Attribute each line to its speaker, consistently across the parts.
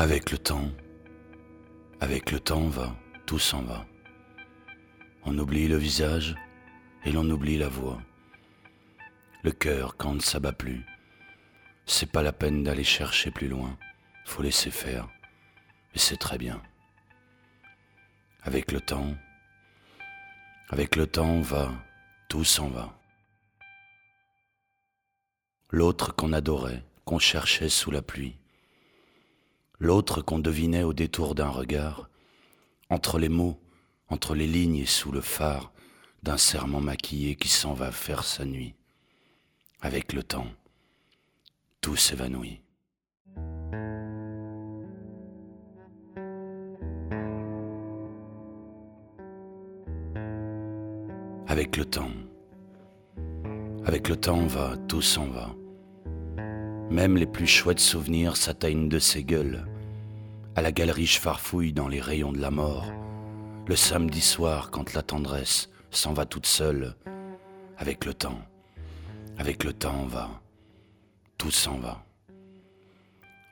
Speaker 1: Avec le temps, avec le temps va, tout s'en va. On oublie le visage et l'on oublie la voix. Le cœur quand ne s'abat plus. C'est pas la peine d'aller chercher plus loin, faut laisser faire. Et c'est très bien. Avec le temps, avec le temps va, tout s'en va. L'autre qu'on adorait, qu'on cherchait sous la pluie, l'autre qu'on devinait au détour d'un regard, entre les mots, entre les lignes et sous le phare d'un serment maquillé qui s'en va faire sa nuit. Avec le temps, tout s'évanouit. Avec le temps, avec le temps va, tout s'en va. Même les plus chouettes souvenirs s'atteignent de ses gueules. À la galerie je farfouille dans les rayons de la mort. Le samedi soir, quand la tendresse s'en va toute seule, avec le temps, avec le temps va, tout s'en va.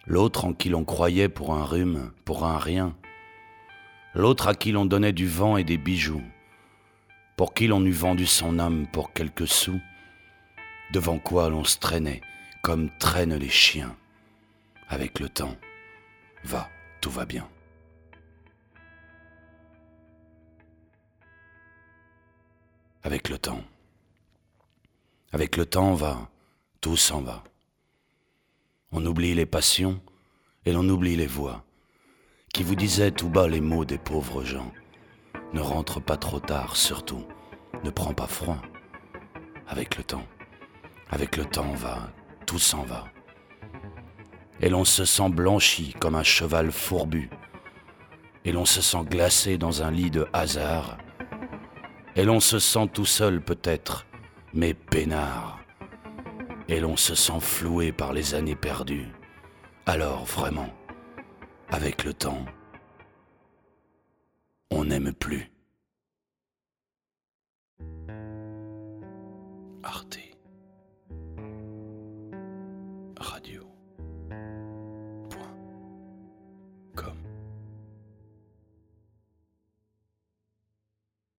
Speaker 1: L'autre en qui l'on croyait pour un rhume, pour un rien. L'autre à qui l'on donnait du vent et des bijoux. Pour qui l'on eût vendu son âme pour quelques sous. Devant quoi l'on se traînait comme traînent les chiens. Avec le temps, va, tout va bien. Avec le temps. Avec le temps va, tout s'en va. On oublie les passions et l'on oublie les voix qui vous disaient tout bas les mots des pauvres gens. Ne rentre pas trop tard, surtout. Ne prends pas froid. Avec le temps. Avec le temps va, tout s'en va et l'on se sent blanchi comme un cheval fourbu, et l'on se sent glacé dans un lit de hasard, et l'on se sent tout seul peut-être, mais peinard, et l'on se sent floué par les années perdues. Alors vraiment, avec le temps, on n'aime plus. Arte. Radio.